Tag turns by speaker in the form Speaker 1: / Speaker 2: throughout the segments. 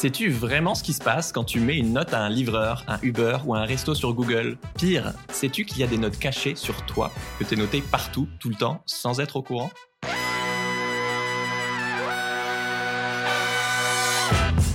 Speaker 1: Sais-tu vraiment ce qui se passe quand tu mets une note à un livreur, un Uber ou un resto sur Google? Pire, sais-tu qu'il y a des notes cachées sur toi, que tu es noté partout, tout le temps, sans être au courant?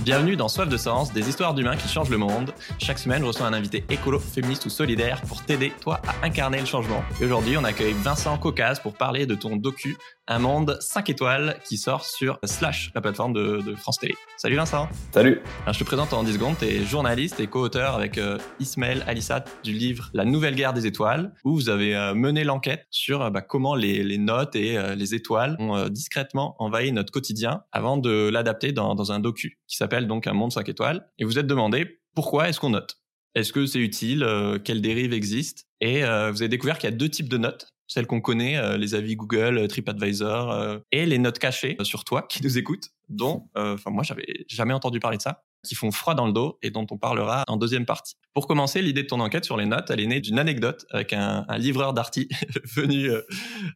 Speaker 1: Bienvenue dans Soif de Sens, des histoires d'humains qui changent le monde. Chaque semaine, je reçois un invité écolo, féministe ou solidaire pour t'aider, toi, à incarner le changement. Et aujourd'hui, on accueille Vincent Caucase pour parler de ton docu Un monde 5 étoiles qui sort sur Slash, la plateforme de, France Télé. Salut Vincent.
Speaker 2: Salut.
Speaker 1: je te présente en 10 secondes. Tu es journaliste et co-auteur avec euh, Ismaël Alissat du livre La Nouvelle Guerre des Étoiles, où vous avez euh, mené l'enquête sur euh, bah, comment les, notes et les étoiles ont discrètement envahi notre quotidien avant de l'adapter dans, dans un docu qui s'appelle donc un monde 5 étoiles, et vous êtes demandé pourquoi est-ce qu'on note? Est-ce que c'est utile? Euh, Quelles dérives existent Et euh, vous avez découvert qu'il y a deux types de notes. Celles qu'on connaît, euh, les avis Google, TripAdvisor, et les notes cachées sur toi qui nous écoutent, dont, enfin moi j'avais jamais entendu parler de ça qui font froid dans le dos et dont on parlera en deuxième partie. Pour commencer, l'idée de ton enquête sur les notes, elle est née d'une anecdote avec un, livreur d'arty venu euh,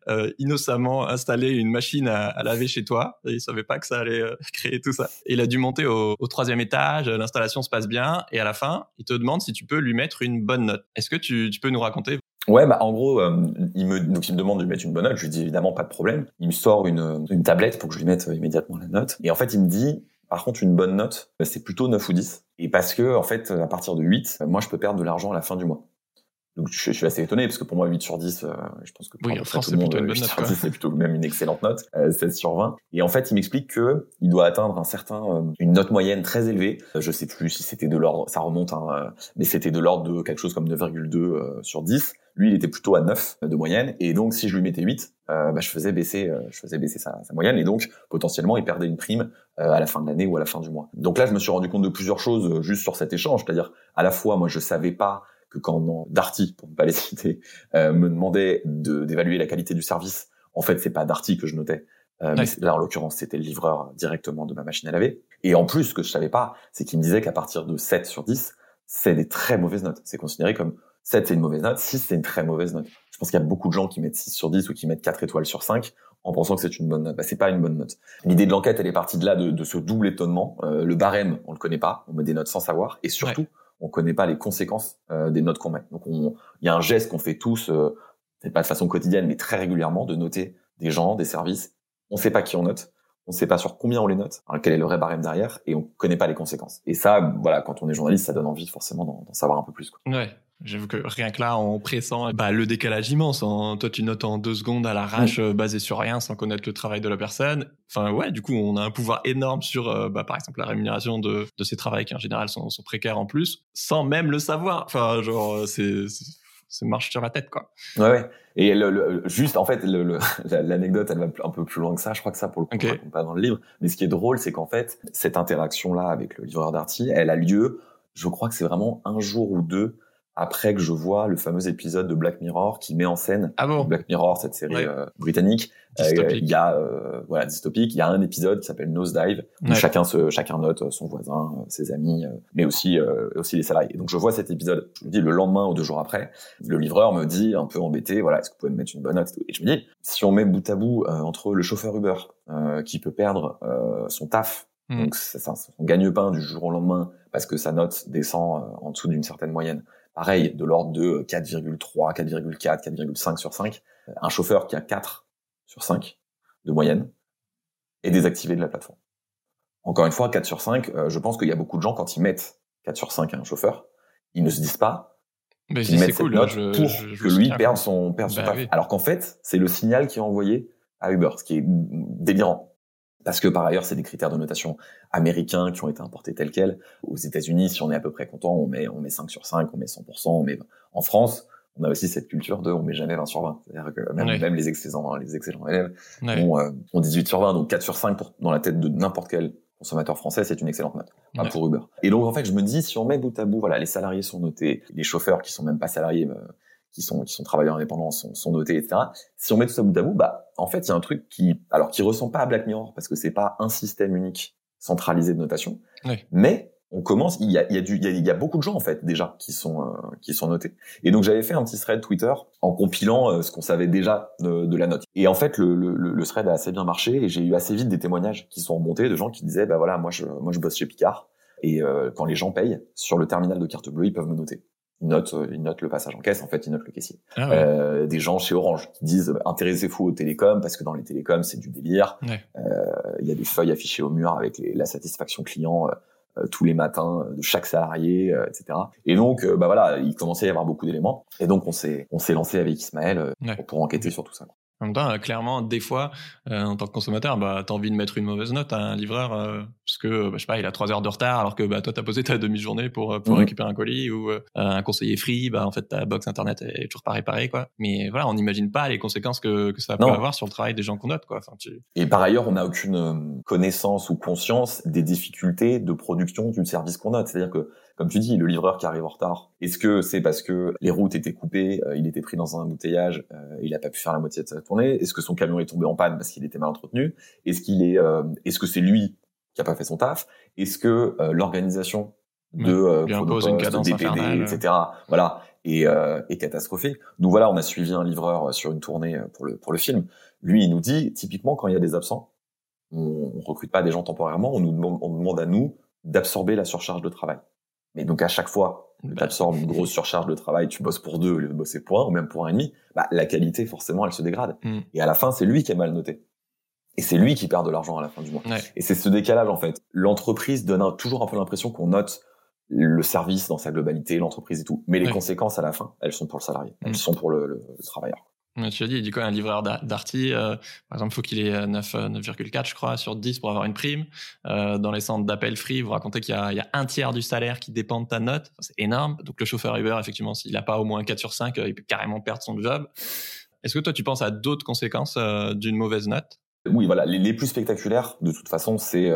Speaker 1: euh, innocemment installer une machine à, laver chez toi. Et il savait pas que ça allait euh, créer tout ça. Il a dû monter au, troisième étage, l'installation se passe bien et à la fin, il te demande si tu peux lui mettre une bonne note. Est-ce que tu, peux nous raconter?
Speaker 2: Ouais, bah en gros, il me demande de lui mettre une bonne note. Je lui dis évidemment pas de problème. Il me sort une tablette pour que je lui mette immédiatement la note. Et en fait, il me dit par contre, une bonne note, bah, c'est plutôt 9 ou 10. Et parce que, en fait, à partir de 8, moi, je peux perdre de l'argent à la fin du mois. Donc, je, suis assez étonné, parce que pour moi, 8 sur 10, euh, je pense que
Speaker 1: pour oui, en France, c'est plutôt une bonne note.
Speaker 2: C'est plutôt même une excellente note, 16 euh, sur 20. Et en fait, il m'explique que il doit atteindre un certain, euh, une note moyenne très élevée. Je sais plus si c'était de l'ordre, ça remonte, hein, mais c'était de l'ordre de quelque chose comme 9,2 sur 10. Lui, il était plutôt à 9 de moyenne, et donc si je lui mettais 8, euh, bah, je faisais baisser, euh, je faisais baisser sa, sa, moyenne, et donc potentiellement il perdait une prime euh, à la fin de l'année ou à la fin du mois. Donc là, je me suis rendu compte de plusieurs choses juste sur cet échange, c'est-à-dire à la fois, moi, je savais pas que quand Darty, pour ne pas les citer, me demandait d'évaluer la qualité du service, en fait, c'est pas Darty que je notais. mais là, en l'occurrence, c'était le livreur directement de ma machine à laver. Et en plus, ce que je savais pas, c'est qu'il me disait qu'à partir de 7 sur 10, c'est des très mauvaises notes. C'est considéré comme 7 c'est une mauvaise note, 6 c'est une très mauvaise note. Je pense qu'il y a beaucoup de gens qui mettent 6 sur 10 ou qui mettent 4 étoiles sur 5 en pensant que c'est une bonne note. Bah, c'est pas une bonne note. L'idée de l'enquête, elle est partie de là, de, de ce double étonnement. Euh, le barème, on le connaît pas, on met des notes sans savoir, et surtout, on connaît pas les conséquences euh, des notes qu'on met. Donc, il y a un geste qu'on fait tous, euh, pas de façon quotidienne, mais très régulièrement, de noter des gens, des services. On sait pas qui on note, on sait pas sur combien on les note, quel est le vrai barème derrière, et on connaît pas les conséquences. Et ça, voilà, quand on est journaliste, ça donne envie forcément d'en savoir un peu plus. Quoi.
Speaker 1: Ouais. J'avoue que rien que là, en pressant, bah, le décalage immense. Hein. Toi, tu notes en deux secondes à l'arrache, euh, basé sur rien, sans connaître le travail de la personne. Enfin, ouais, du coup, on a un pouvoir énorme sur, euh, bah, par exemple, la rémunération de, de ces travails qui, en général, sont, sont précaires en plus, sans même le savoir. Enfin, genre, euh, c'est, c'est marche sur la tête, quoi.
Speaker 2: Ouais, ouais. Et le, juste, en fait, l'anecdote, elle va un peu plus loin que ça. Je crois que ça, pour le coup, okay. pas dans le livre. Mais ce qui est drôle, c'est qu'en fait, cette interaction-là avec le livreur d'Arty, elle a lieu, je crois que c'est vraiment un jour ou deux après que je vois le fameux épisode de Black Mirror qui met en scène
Speaker 1: ah
Speaker 2: Black Mirror, cette série euh, britannique. Euh, il y a euh, voilà dystopique. Il y a un épisode qui s'appelle Nosedive où chacun se chacun note son voisin, ses amis, mais aussi aussi les salariés. Et donc je vois cet épisode. Je me dis le lendemain ou deux jours après, le livreur me dit un peu embêté, voilà, est-ce que vous pouvez me mettre une bonne note Et je me dis si on met bout à bout entre le chauffeur Uber qui peut perdre son taf hmm. Donc, c'est son gagne-pain du jour au lendemain parce que sa note descend en dessous d'une certaine moyenne pareil, de l'ordre de 4,3, 4,4, 4,5 sur 5. Un chauffeur qui a 4 sur 5 de moyenne est désactivé de la plateforme. Encore une fois, 4 sur 5, euh, je pense qu'il y a beaucoup de gens, quand ils mettent 4 sur 5 à un chauffeur, ils ne se disent pas qu'ils mettent cette note pour que lui perde son, perde son bah Alors qu'en fait, c'est le signal qui est envoyé à Uber, ce qui est délirant parce que par ailleurs, c'est des critères de notation américains qui ont été importés tels quels. Aux États-Unis, si on est à peu près content, on met on met 5 sur 5, on met 100%, on met en France, on a aussi cette culture de on met jamais 20 sur 20. C'est-à-dire que même, les excellents les excellents élèves ont, 18 euh, sur 20, donc 4 sur 5 pour, dans la tête de n'importe quel consommateur français, c'est une excellente note, pas pour Uber. Et donc en fait, je me dis si on met bout à bout, voilà, les salariés sont notés, les chauffeurs qui sont même pas salariés euh, qui sont qui sont travailleurs indépendants sont, sont notés, etc. Si on met tout ça bout à bout, bah en fait il y a un truc qui alors qui ressemble pas à Black Mirror parce que c'est pas un système unique centralisé de notation, mais on commence il y a il y a du il y a, beaucoup de gens en fait déjà qui sont euh, qui sont notés. Et donc j'avais fait un petit thread Twitter en compilant euh, ce qu'on savait déjà de, de, la note. Et en fait le, le, le thread a assez bien marché et j'ai eu assez vite des témoignages qui sont remontés de gens qui disaient bah voilà moi je moi je bosse chez Picard Et quand les gens payent sur le terminal de carte bleue, ils peuvent me noter ils notent, ils notent le passage en caisse, en fait, ils notent le caissier. Ah euh, des gens chez Orange qui disent intéressez-vous aux télécoms parce que dans les télécoms c'est du délire. Euh, il y a des feuilles affichées au mur avec la satisfaction client euh, tous les matins de chaque salarié, etc. Et donc, bah voilà, il commençait à y avoir beaucoup d'éléments. Et donc on s'est on s'est lancé avec Ismaël pour, enquêter sur tout ça.
Speaker 1: En même temps, clairement, des fois, euh, en tant que consommateur, bah, t'as envie de mettre une mauvaise note à un livreur euh, parce que, bah, je sais pas, il a trois heures de retard alors que bah, toi, t'as posé ta demi-journée pour, euh, pour récupérer un colis ou un conseiller free, bah, en fait, ta box internet est toujours pas réparée, quoi. Mais voilà, on n'imagine pas les conséquences que, que ça peut avoir sur le travail des gens qu'on note, quoi. Enfin, tu...
Speaker 2: Et par ailleurs, on n'a aucune connaissance ou conscience des difficultés de production du service qu'on note. C'est-à-dire que comme tu dis, le livreur qui arrive en retard, est-ce que c'est parce que les routes étaient coupées, euh, il était pris dans un embouteillage, euh, il n'a pas pu faire la moitié de sa tournée? Est-ce que son camion est tombé en panne parce qu'il était mal entretenu? Est-ce qu'il est, euh, est-ce que c'est lui qui a pas fait son taf? Est-ce que l'organisation de
Speaker 1: lui impose une cadence DPD,
Speaker 2: etc. Voilà, est, est catastrophique. Donc voilà, on a suivi un livreur sur une tournée pour le pour le film. Lui, il nous dit typiquement quand il y a des absents, on, on recrute pas des gens temporairement, on nous demande, on demande à nous d'absorber la surcharge de travail. Mais donc à chaque fois, tu bah, absorbes une grosse surcharge de travail, tu bosses pour deux, au lieu de bosser pour un, ou même pour un et demi, bah, la qualité, forcément, elle se dégrade. Mm. Et à la fin, c'est lui qui est mal noté. Et c'est lui qui perd de l'argent à la fin du mois. Et c'est ce décalage, en fait. L'entreprise donne toujours un peu l'impression qu'on note le service dans sa globalité, l'entreprise et tout. Mais les conséquences, à la fin, elles sont pour le salarié. Elles mm. sont pour le, le travailleur.
Speaker 1: Tu as dit, du coup, un livreur d'Arty, euh, par exemple, il faut qu'il ait 9,4, euh, je crois, sur 10 pour avoir une prime. Euh, dans les centres d'appel free, vous racontez qu'il y, a un tiers du salaire qui dépend de ta note. C'est énorme. Donc, le chauffeur Uber, effectivement, s'il n'a pas au moins 4 sur 5, il peut carrément perdre son job. Est-ce que toi, tu penses à d'autres conséquences d'une mauvaise note?
Speaker 2: Oui, voilà, les, plus spectaculaires, de toute façon, c'est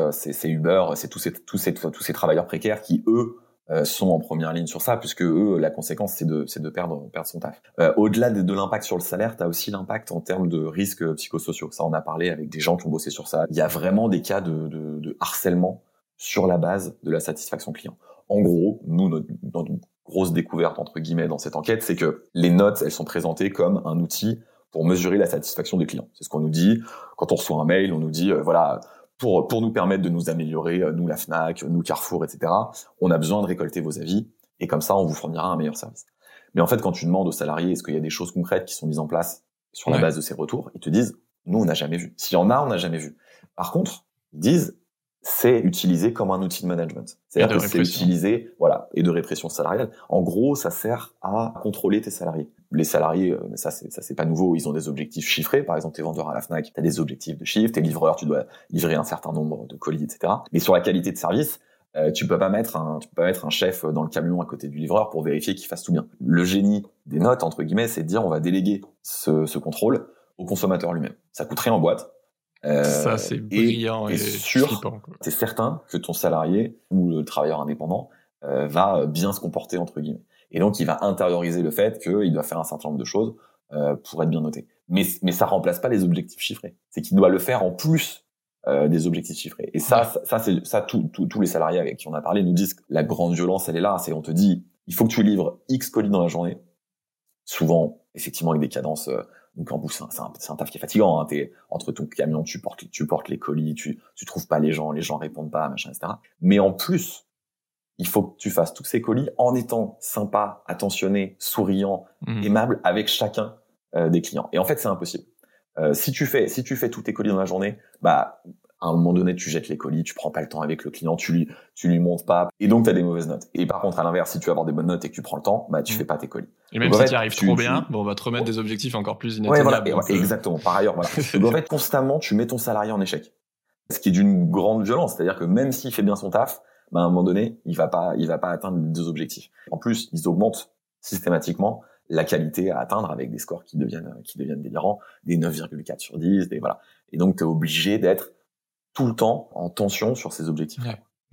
Speaker 2: Uber, c'est tous ces, tous, ces, tous ces travailleurs précaires qui, eux, euh, sont en première ligne sur ça, puisque eux, la conséquence, c'est de, c'est de perdre, perdre son taf. Euh, au-delà de, de l'impact sur le salaire, tu as aussi l'impact en termes de risques psychosociaux. Ça, on a parlé avec des gens qui ont bossé sur ça. Il y a vraiment des cas de, de, de harcèlement sur la base de la satisfaction client. En gros, nous, notre, notre grosse découverte, entre guillemets, dans cette enquête, c'est que les notes, elles sont présentées comme un outil pour mesurer la satisfaction des clients. C'est ce qu'on nous dit. Quand on reçoit un mail, on nous dit, euh, voilà, pour, pour nous permettre de nous améliorer, euh, nous la FNAC, nous Carrefour, etc., on a besoin de récolter vos avis, et comme ça, on vous fournira un meilleur service. Mais en fait, quand tu demandes aux salariés, est-ce qu'il y a des choses concrètes qui sont mises en place sur la base de ces retours, ils te disent, nous, on n'a jamais vu. S'il y en a, on n'a jamais vu. Par contre, ils disent, c'est utilisé comme un outil de management. C'est-à-dire que c'est utilisé, voilà, et de répression salariale. En gros, ça sert à contrôler tes salariés. Les salariés, euh, ça c'est ça c'est pas nouveau, ils ont des objectifs chiffrés. Par exemple, tes vendeurs à la Fnac, tu as des objectifs de chiffre, tes livreurs, tu dois livrer un certain nombre de colis, etc. Mais sur la qualité de service, euh, tu peux pas mettre un, tu peux pas mettre un chef dans le camion à côté du livreur pour vérifier qu'il fasse tout bien. Le génie des notes entre guillemets, c'est de dire on va déléguer ce, ce contrôle au consommateur lui-même. Ça coûte rien en boîte,
Speaker 1: ça, c'est brillant et, sûr,
Speaker 2: c'est certain que ton salarié ou le travailleur indépendant euh, va bien se comporter entre guillemets. Et donc, il va intérioriser le fait qu'il doit faire un certain nombre de choses euh, pour être bien noté. Mais, mais ça remplace pas les objectifs chiffrés. C'est qu'il doit le faire en plus euh, des objectifs chiffrés. Et ça, ça, c'est ça, tous les salariés avec qui on a parlé nous disent que la grande violence, elle est là. C'est on te dit, il faut que tu livres X colis dans la journée. Souvent, effectivement, avec des cadences donc en plus, c'est un, un, taf qui est fatigant. Hein. T'es entre ton camion, tu portes, tu portes les colis, tu, tu trouves pas les gens, les gens répondent pas, machin, etc. Mais en plus, il faut que tu fasses tous ces colis en étant sympa, attentionné, souriant, mmh. aimable avec chacun euh, des clients. Et en fait, c'est impossible. Euh, si tu fais, si tu fais tous tes colis dans la journée, bah à un moment donné, tu jettes les colis, tu prends pas le temps avec le client, tu lui, tu lui montes pas, et donc tu as des mauvaises notes. Et par contre, à l'inverse, si tu veux avoir des bonnes notes et que tu prends le temps, bah tu mm. fais pas tes colis.
Speaker 1: Et même si tu arrives trop bien, bon, on va te remettre des objectifs encore plus inatteignables.
Speaker 2: Ouais, voilà, euh, exactement. Par ailleurs, voilà. donc en fait, constamment, tu mets ton salarié en échec. Ce qui est d'une grande violence, c'est-à-dire que même s'il fait bien son taf, bah, à un moment donné, il va pas, il va pas atteindre les deux objectifs. En plus, ils augmentent systématiquement la qualité à atteindre avec des scores qui deviennent, qui deviennent délirants, des 9,4 sur 10, des voilà. Et donc, tu es obligé d'être tout le temps en tension sur ses objectifs.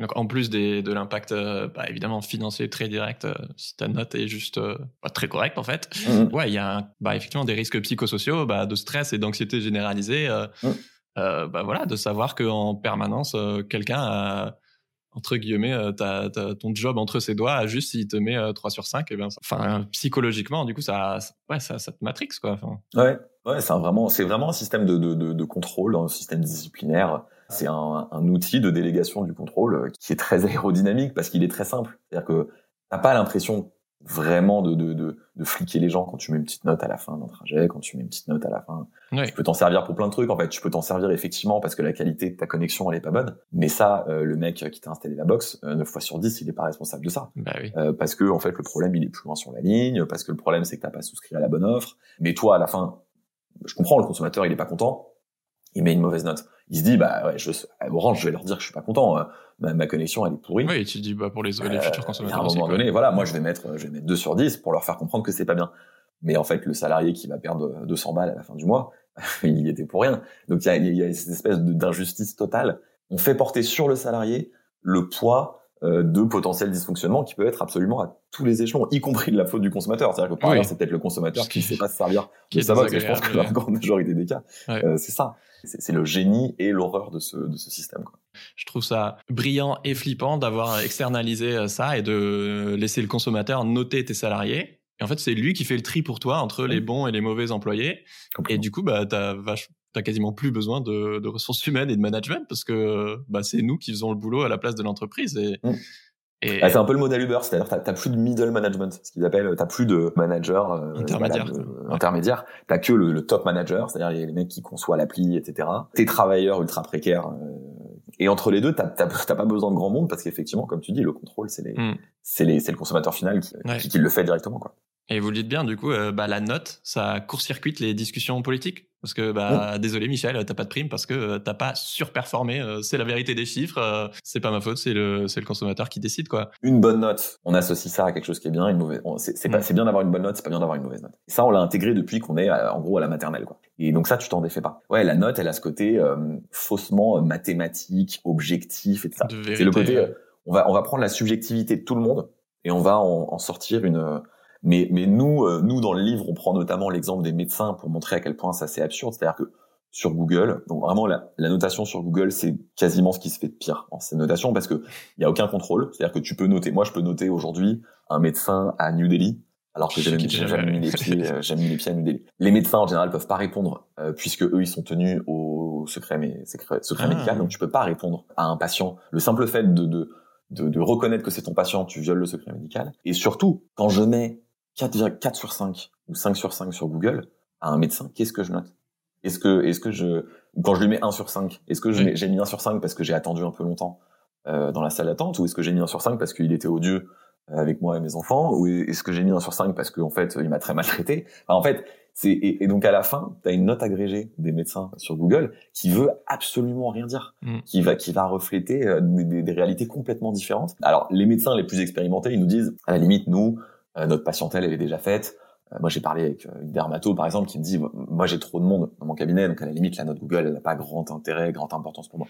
Speaker 1: Donc en plus des, de l'impact euh, bah, évidemment financier très direct, euh, si ta note est juste euh, très correcte en fait, mmh. ouais il y a bah, effectivement des risques psychosociaux, bah, de stress et d'anxiété généralisée, mmh. bah, voilà de savoir qu'en permanence quelqu'un a entre guillemets t'as, ton job entre ses doigts juste s'il te met 3 sur 5 et ben enfin psychologiquement du coup ça, ouais ça, ça te matrix quoi.
Speaker 2: Ouais ouais c'est vraiment vraiment un système de, de, de, de contrôle, un système disciplinaire C'est un, un, outil de délégation du contrôle qui est très aérodynamique parce qu'il est très simple. C'est-à-dire que t'as pas l'impression vraiment de, de, de, de, fliquer les gens quand tu mets une petite note à la fin d'un trajet, quand tu mets une petite note à la fin. Tu peux t'en servir pour plein de trucs. En fait, tu peux t'en servir effectivement parce que la qualité de ta connexion elle est pas bonne. Mais ça, euh, le mec qui t'a installé la box, euh, 9 fois sur 10, il est pas responsable de ça.
Speaker 1: Bah oui.
Speaker 2: euh, parce que en fait, le problème il est plus loin sur la ligne, parce que le problème c'est que t'as pas souscrit à la bonne offre. Mais toi, à la fin, je comprends, le consommateur il est pas content, il met une mauvaise note. Il se dit bah ouais, je, Orange, je vais leur dire que je suis pas content. Euh, ma, ma, connexion elle est pourrie.
Speaker 1: Oui, et tu dis bah pour les, les futurs consommateurs.
Speaker 2: Euh, à un moment donné, voilà, moi je vais mettre je vais mettre 2 sur 10 pour leur faire comprendre que c'est pas bien. Mais en fait, le salarié qui va perdre 200 balles à la fin du mois, il y était pour rien. Donc il y a, y a cette espèce d'injustice totale. On fait porter sur le salarié le poids euh, de potentiels dysfonctionnements qui peut être absolument à tous les échelons, y compris de la faute du consommateur. C'est-à-dire que par oui. c'est peut-être le consommateur qui ne sait pas se servir
Speaker 1: qui
Speaker 2: de sa box. Et je pense que la grande majorité des cas, ouais. euh, c'est ça. C'est le génie et l'horreur de ce, de ce système. Quoi.
Speaker 1: Je trouve ça brillant et flippant d'avoir externalisé euh, ça et de laisser le consommateur noter tes salariés. Et en fait, c'est lui qui fait le tri pour toi entre les bons et les mauvais employés. Et du coup, bah, t'as vache, t'as quasiment plus besoin de, de, ressources humaines et de management parce que bah, c'est nous qui faisons le boulot à la place de l'entreprise. Et,
Speaker 2: mmh. et... Ah, c'est un peu le modèle Uber, c'est-à-dire t'as, t'as plus de middle management, ce qu'ils appellent, t'as plus de manager euh,
Speaker 1: intermédiaire.
Speaker 2: De, intermédiaire. T'as que le, le, top manager, c'est-à-dire les, les, mecs qui conçoivent l'appli, etc. Tes travailleurs ultra précaires. Euh, et entre les deux, t'as, t'as, t'as pas besoin de grand monde parce qu'effectivement, comme tu dis, le contrôle, c'est les, mmh. c'est les, c'est le consommateur final qui,
Speaker 1: ouais.
Speaker 2: qui, qui, le fait directement, quoi.
Speaker 1: Et vous le dites bien, du coup, euh, bah, la note, ça court-circuite les discussions politiques? Parce que, bah, désolé Michel, t'as pas de prime parce que euh, t'as pas surperformé. Euh, c'est la vérité des chiffres. Euh, c'est pas ma faute, c'est le, c'est le consommateur qui décide, quoi.
Speaker 2: Une bonne note, on associe ça à quelque chose qui est bien, une mauvaise. C'est, mmh. pas, c'est bien d'avoir une bonne note, c'est pas bien d'avoir une mauvaise note. Et ça, on l'a intégré depuis qu'on est, en gros, à la maternelle, quoi. Et donc ça, tu t'en défais pas. Ouais, la note, elle a ce côté faussement mathématique, objectif et tout ça. C'est le côté, on va, on va prendre la subjectivité de tout le monde et on va en, en sortir une mais, mais nous, euh, nous dans le livre, on prend notamment l'exemple des médecins pour montrer à quel point ça c'est absurde. C'est-à-dire que sur Google, donc vraiment la, la notation sur Google, c'est quasiment ce qui se fait de pire en cette notation parce que il y a aucun contrôle. C'est-à-dire que tu peux noter. Moi, je peux noter aujourd'hui un médecin à New Delhi. Alors que j'ai jamais, mis les pieds, euh, jamais mis les pieds à New Delhi. Les médecins en général peuvent pas répondre euh, puisque eux ils sont tenus au secret, mais secret, secret ah. médical, donc tu peux pas répondre à un patient. Le simple fait de, de de, de, reconnaître que c'est ton patient, tu violes le secret médical. Et surtout, quand je mets 4,4 sur 5 ou 5 sur 5 sur Google à un médecin, qu'est-ce que je note? Est-ce que, est-ce que je, quand je lui mets 1 sur 5, est-ce que j'ai mis 1 sur 5 parce que j'ai attendu un peu longtemps euh, dans la salle d'attente ou est-ce que j'ai mis 1 sur 5 parce qu'il était odieux avec moi et mes enfants ou est-ce que j'ai mis 1 sur 5 parce qu'en fait il m'a très maltraité? Enfin, En fait, c'est et, et, donc à la fin, tu as une note agrégée des médecins sur Google qui veut absolument rien dire,
Speaker 1: mm.
Speaker 2: qui va qui va refléter euh, des, des, réalités complètement différentes. Alors les médecins les plus expérimentés, ils nous disent à la limite nous euh, notre patientèle elle est déjà faite. Euh, moi j'ai parlé avec euh, une dermato par exemple qui me dit moi j'ai trop de monde dans mon cabinet donc à la limite la note Google elle n'a pas grand intérêt, grande importance pour moi.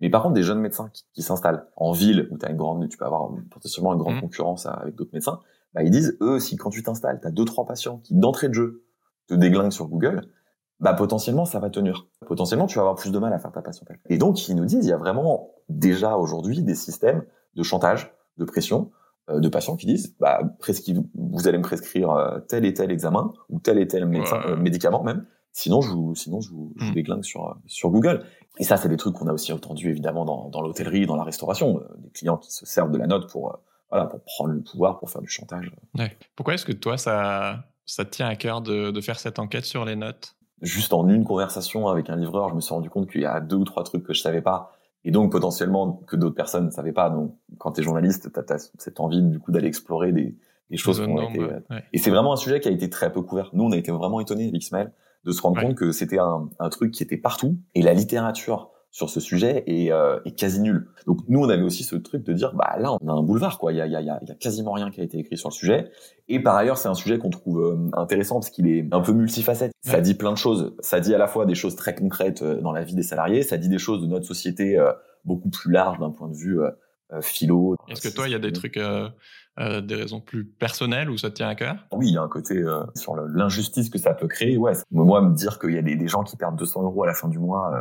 Speaker 2: Mais par contre des jeunes médecins qui, qui s'installent en ville où tu as une grande tu peux avoir potentiellement une grande mmh. concurrence avec d'autres médecins, bah ils disent eux si quand tu t'installes, tu as deux trois patients qui d'entrée de jeu te déglinguent sur Google, bah potentiellement ça va tenir. Potentiellement tu vas avoir plus de mal à faire ta patientèle. Et donc ils nous disent il y a vraiment déjà aujourd'hui des systèmes de chantage, de pression euh, de patients qui disent bah vous allez me prescrire euh, tel et tel examen ou tel et tel médecin, ouais. euh, médicament même. Sinon je vous sinon je vous, je vous déglingue sur sur Google. Et ça c'est des trucs qu'on a aussi entendu évidemment dans, dans l'hôtellerie dans la restauration. Euh, des clients qui se servent de la note pour voilà pour prendre le pouvoir pour faire du chantage.
Speaker 1: Ouais. pourquoi est-ce que toi ça ça te tient à cœur de, de faire cette enquête sur les notes?
Speaker 2: Juste en une conversation avec un livreur je me suis rendu compte qu'il y a deux ou trois trucs que je savais pas et donc potentiellement que d'autres personnes ne savaient pas. Donc quand tu es journaliste, tu as, cette envie du coup d'aller explorer des, des choses qui ont été...
Speaker 1: Ouais.
Speaker 2: Et c'est vraiment un sujet qui a été très peu couvert. Nous, on a été vraiment étonnés avec Ismaël de se rendre ouais. compte que c'était un, un, truc qui était partout et la littérature sur ce sujet est, euh, est, quasi nulle. Donc nous, on avait aussi ce truc de dire, bah là, on a un boulevard, quoi. Il y a, il y a, il y a quasiment rien qui a été écrit sur le sujet. Et par ailleurs, c'est un sujet qu'on trouve euh, intéressant parce qu'il est un peu multifacette. Ouais. Ça dit plein de choses. Ça dit à la fois des choses très concrètes euh, dans la vie des salariés. Ça dit des choses de notre société euh, beaucoup plus large d'un point de vue euh, philo.
Speaker 1: Est-ce que toi, il y a des trucs, euh, euh, des raisons plus personnelles où ça te tient à cœur?
Speaker 2: Oui, il y a un côté euh, sur l'injustice que ça peut créer. Ouais, moi, me dire qu'il y a des, des, gens qui perdent 200 euros à la fin du mois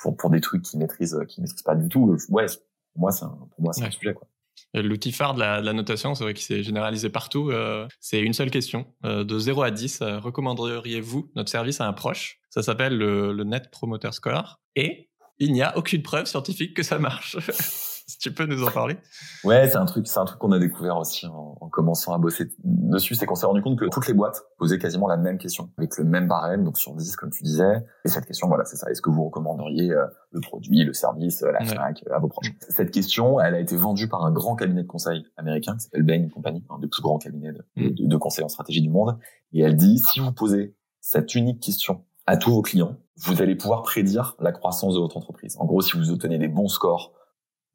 Speaker 2: pour, pour des trucs qu'ils maîtrisent, qu'ils maîtrisent pas du tout. Ouais, pour moi, c'est un, pour moi, c'est ouais. un sujet quoi.
Speaker 1: L'outil phare de la, de la notation, c'est vrai qu'il s'est généralisé partout. Euh, c'est une seule question. Euh, de 0 à 10, recommanderiez-vous notre service à un proche? Ça s'appelle le, le Net Promoter Score. Et il n'y a aucune preuve scientifique que ça marche. si tu peux nous en parler.
Speaker 2: Ouais, c'est un truc, c'est un truc qu'on a découvert aussi en, commençant à bosser dessus, c'est qu'on s'est rendu compte que toutes les boîtes posaient quasiment la même question, avec le même barème, donc sur 10, comme tu disais. Et cette question, voilà, c'est ça. Est-ce que vous recommanderiez euh, le produit, le service, euh, la snack à vos proches? Cette question, elle a été vendue par un grand cabinet de conseil américain qui s'appelle Bain Company, un des plus grands cabinets de, mm. de, de conseil en stratégie du monde. Et elle dit, si vous posez cette unique question à tous vos clients, vous allez pouvoir prédire la croissance de votre entreprise. En gros, si vous obtenez des bons scores,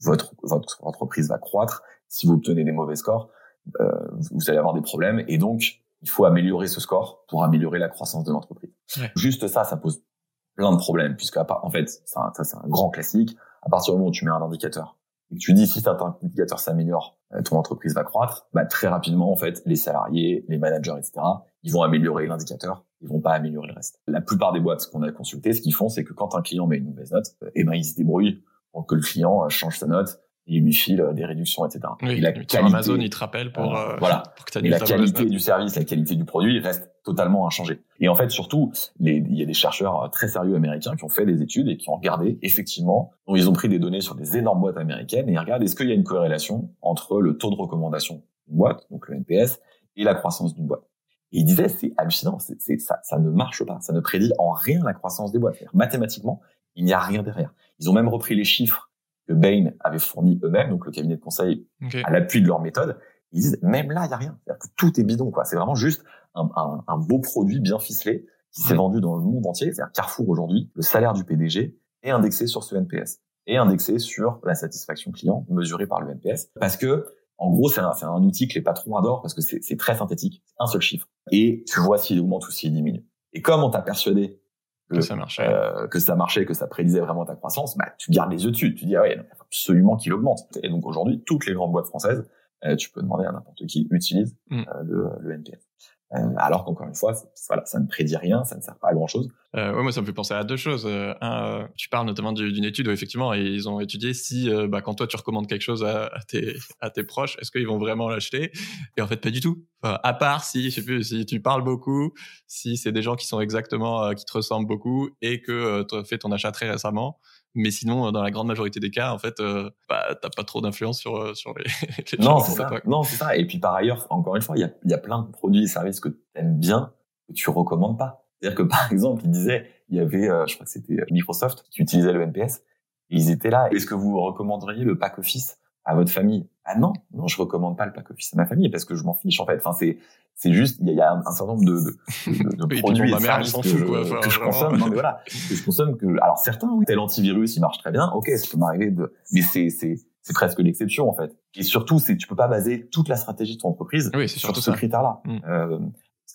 Speaker 2: votre, votre entreprise va croître. Si vous obtenez des mauvais scores, euh, vous allez avoir des problèmes. Et donc, il faut améliorer ce score pour améliorer la croissance de l'entreprise. Juste ça, ça pose plein de problèmes, puisque en fait, ça, c'est un grand classique. À partir du moment où tu mets un indicateur et que tu dis si cet indicateur s'améliore, euh, ton entreprise va croître, bah, très rapidement, en fait, les salariés, les managers, etc., ils vont améliorer l'indicateur, ils vont pas améliorer le reste. La plupart des boîtes qu'on a consultées, ce qu'ils font, c'est que quand un client met une mauvaise note, eh ben, ils se débrouillent pour que le client euh, change sa note et lui file euh, des réductions, etc.
Speaker 1: Oui, la qualité, Amazon, il te rappelle pour,
Speaker 2: euh, voilà. Pour que la qualité du service, la qualité du produit reste totalement inchangée. Et en fait, surtout, les, il y a des chercheurs très sérieux américains qui ont fait des études et qui ont regardé, effectivement, ils ont pris des données sur des énormes boîtes américaines et ils regardent est-ce qu'il y a une corrélation entre le taux de recommandation d'une boîte, donc le NPS, et la croissance d'une boîte? Et ils disaient, c'est hallucinant, c'est, ça, ça ne marche pas, ça ne prédit en rien la croissance des boîtes. Mathématiquement, il n'y a rien derrière. Ils ont même repris les chiffres que Bain avait fournis eux-mêmes, donc le cabinet de conseil à l'appui de leur méthode. Ils disent même là, il y a rien. C'est-à-dire que tout est bidon, quoi. C'est vraiment juste un, un, un, beau produit bien ficelé qui s'est vendu dans le monde entier. C'est-à-dire Carrefour aujourd'hui, le salaire du PDG est indexé sur ce NPS et indexé sur la satisfaction client mesurée par le NPS. Parce que, en gros, c'est un, un, outil que les patrons adorent parce que c'est très synthétique, un seul chiffre. Et tu vois s'il augmente ou s'il diminue. Et comme on t'a persuadé
Speaker 1: que, ça marchait,
Speaker 2: euh, que ça marchait, que ça prédisait vraiment ta croissance, bah, tu gardes les yeux dessus. Tu dis, ah ouais, il faut absolument qu'il augmente. Et donc aujourd'hui, toutes les grandes boîtes françaises, euh, tu peux demander à n'importe qui utilise mm. euh, le, le NPS. Euh, alors qu'encore une fois, voilà, ça ne prédit rien, ça ne sert pas à grand chose.
Speaker 1: Euh, ouais, moi, ça me fait penser à deux choses. Euh, un, euh, tu parles notamment d'une étude où effectivement, ils ont étudié si, bah, quand toi tu recommandes quelque chose à, tes, à tes proches, est-ce qu'ils vont vraiment l'acheter? Et en fait, pas du tout. À part si, je sais plus, si tu parles beaucoup, si c'est des gens qui sont exactement, qui te ressemblent beaucoup et que tu as fait ton achat très récemment. Mais sinon, dans la grande majorité des cas, en fait, bah, t'as pas trop d'influence sur sur les,
Speaker 2: les non, c'est ça. Non, c'est ça. Et puis par ailleurs, encore une fois, il y a, y a plein de produits et services que tu aimes bien que tu recommandes pas. C'est-à-dire que par exemple, il disait, il y avait, euh, je crois que c'était euh, Microsoft qui utilisait le NPS, et ils étaient là. Est-ce que vous recommanderiez le pack office? À votre famille Ah non, non, je recommande pas le pack office à ma famille parce que je m'en fiche en fait. Enfin, c'est c'est juste il y, a, un, certain nombre de, de, de, produits et services que, je, que je consomme. Non mais voilà, que je consomme que alors certains oui, tel antivirus il marche très bien. Ok, ça peut m'arriver de, mais c'est c'est c'est presque l'exception en fait. Et surtout, c'est tu peux pas baser toute la stratégie de ton entreprise sur ce critère-là. Mm. Euh,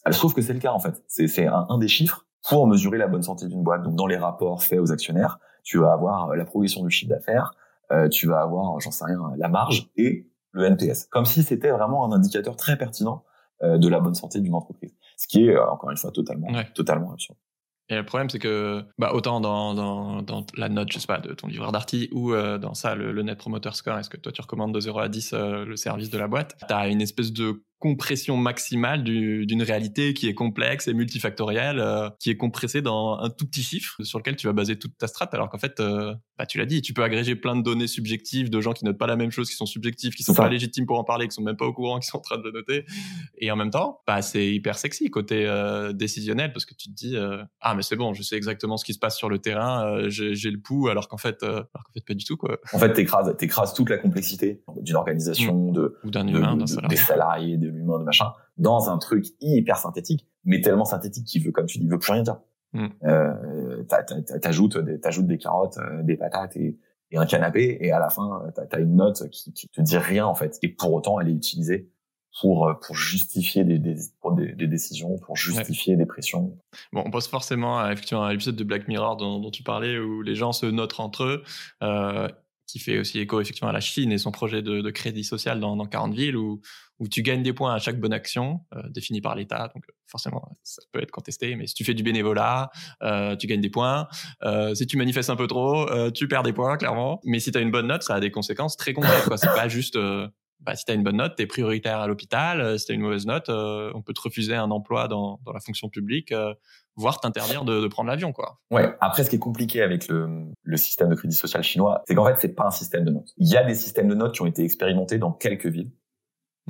Speaker 2: je trouve que c'est le cas en fait. C'est un, un, des chiffres pour mesurer la bonne santé d'une boîte. Donc dans les rapports faits aux actionnaires, tu vas avoir la progression du chiffre d'affaires, euh, tu vas avoir, j'en sais rien, la marge et le NPS. Comme si c'était vraiment un indicateur très pertinent euh, de la bonne santé d'une entreprise. Ce qui est encore une fois totalement, totalement absurde.
Speaker 1: Et le problème, c'est que, bah, autant dans, dans, dans, la note, je sais pas, de ton livreur d'arty ou dans ça, le, le, Net Promoter Score, est-ce que toi, tu recommandes de 0 à 10 le service de la boîte? Tu as une espèce de compression maximale d'une réalité qui est complexe et multifactorielle, euh, qui est compressée dans un tout petit chiffre sur lequel tu vas baser toute ta strat, alors qu'en fait, euh, bah, tu l'as dit, tu peux agréger plein de données subjectives de gens qui notent pas la même chose, qui sont subjectives, qui sont pas légitimes pour en parler, qui sont même pas au courant, qui sont en train de le noter. Et en même temps, bah, c'est hyper sexy côté euh, décisionnel parce que tu te dis, ah mais c'est bon, je sais exactement ce qui se passe sur le terrain, j'ai le pouls, alors qu'en fait, alors qu'en fait pas du tout quoi.
Speaker 2: En fait, t'écrases, t'écrases toute la complexité d'une organisation, mmh. de,
Speaker 1: ou d'un humain, d'un
Speaker 2: salarié. des salariés, l'humain, de machin, dans un truc hyper synthétique, mais tellement synthétique qu'il veut, comme tu dis, veut plus rien dire. Mm. Euh, t'ajoutes des, t'ajoutes des carottes, euh, des patates et, et, un canapé, et à la fin, t'as as une note qui, qui te dit rien en fait. Et pour autant, elle est utilisée pour euh, pour justifier des, des, pour des, des décisions, pour justifier des pressions.
Speaker 1: Bon, on pense forcément à, effectivement à l'épisode de Black Mirror dont, dont, tu parlais où les gens se notent entre eux. Euh, qui fait aussi écho effectivement à la Chine et son projet de, de crédit social dans, dans 40 villes où, où tu gagnes des points à chaque bonne action euh, définie par l'État. Donc forcément, ça peut être contesté, mais si tu fais du bénévolat, euh, tu gagnes des points. Euh, si tu manifestes un peu trop, euh, tu perds des points, clairement. Mais si tu as une bonne note, ça a des conséquences très concrètes. C'est pas juste bah, si tu as une bonne note, tu es prioritaire à l'hôpital. Si tu as une mauvaise note, on peut te refuser un emploi dans, dans la fonction publique, voire t'interdire de, de, prendre l'avion. quoi.
Speaker 2: Ouais. Après, ce qui est compliqué avec le, le système de crédit social chinois, c'est qu'en fait, c'est pas un système de notes. Il y a des systèmes de notes qui ont été expérimentés dans quelques villes.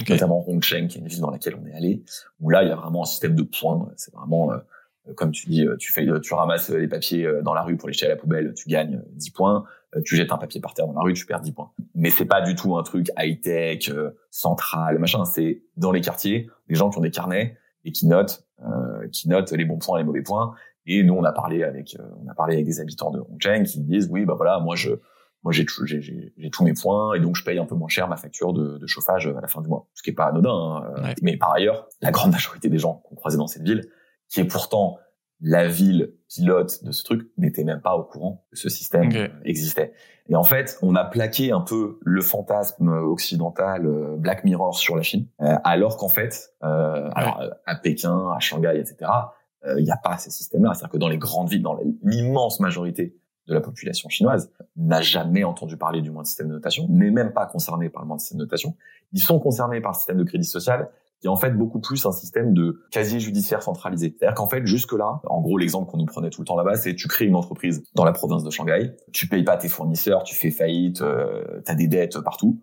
Speaker 2: Notamment Hongcheng, qui est une ville dans laquelle on est allé, où là, il y a vraiment un système de points. C'est vraiment euh, comme tu dis, euh, tu fais, tu ramasses les papiers euh, dans la rue pour les jeter à la poubelle, tu gagnes 10 points. Tu jettes un papier par terre dans la rue, tu perds 10 points. Mais c'est pas du tout un truc high tech, central, machin. C'est dans les quartiers, des gens qui ont des carnets et qui notent, euh, qui notent les bons points, les mauvais points. Et nous, on a parlé avec, on a parlé avec des habitants de Hongcheng qui disent, oui, bah voilà, moi je, moi j'ai j'ai tous mes points et donc je paye un peu moins cher ma facture de, de chauffage à la fin du mois, ce qui est pas anodin. Hein. Mais par ailleurs, la grande majorité des gens qu'on croisait dans cette ville qui est pourtant la ville pilote de ce truc, n'était même pas au courant que ce système existait. Et en fait, on a plaqué un peu le fantasme occidental euh, Black Mirror sur la Chine, euh, alors qu'en fait, euh, alors à Pékin, à Shanghai, etc., il n'y a pas ces systèmes-là. C'est-à-dire que dans les grandes villes, dans l'immense majorité de la population chinoise, n'a jamais entendu parler du moins de système de notation, n'est même pas concerné par le moins de système de notation. Ils sont concernés par le système de crédit social, qui est en fait beaucoup plus un système de casier judiciaire centralisé. C'est-à-dire qu'en fait, jusque-là, en gros, l'exemple qu'on nous prenait tout le temps là-bas, c'est tu crées une entreprise dans la province de Shanghai, tu payes pas tes fournisseurs, tu fais faillite, euh, tu as des dettes partout,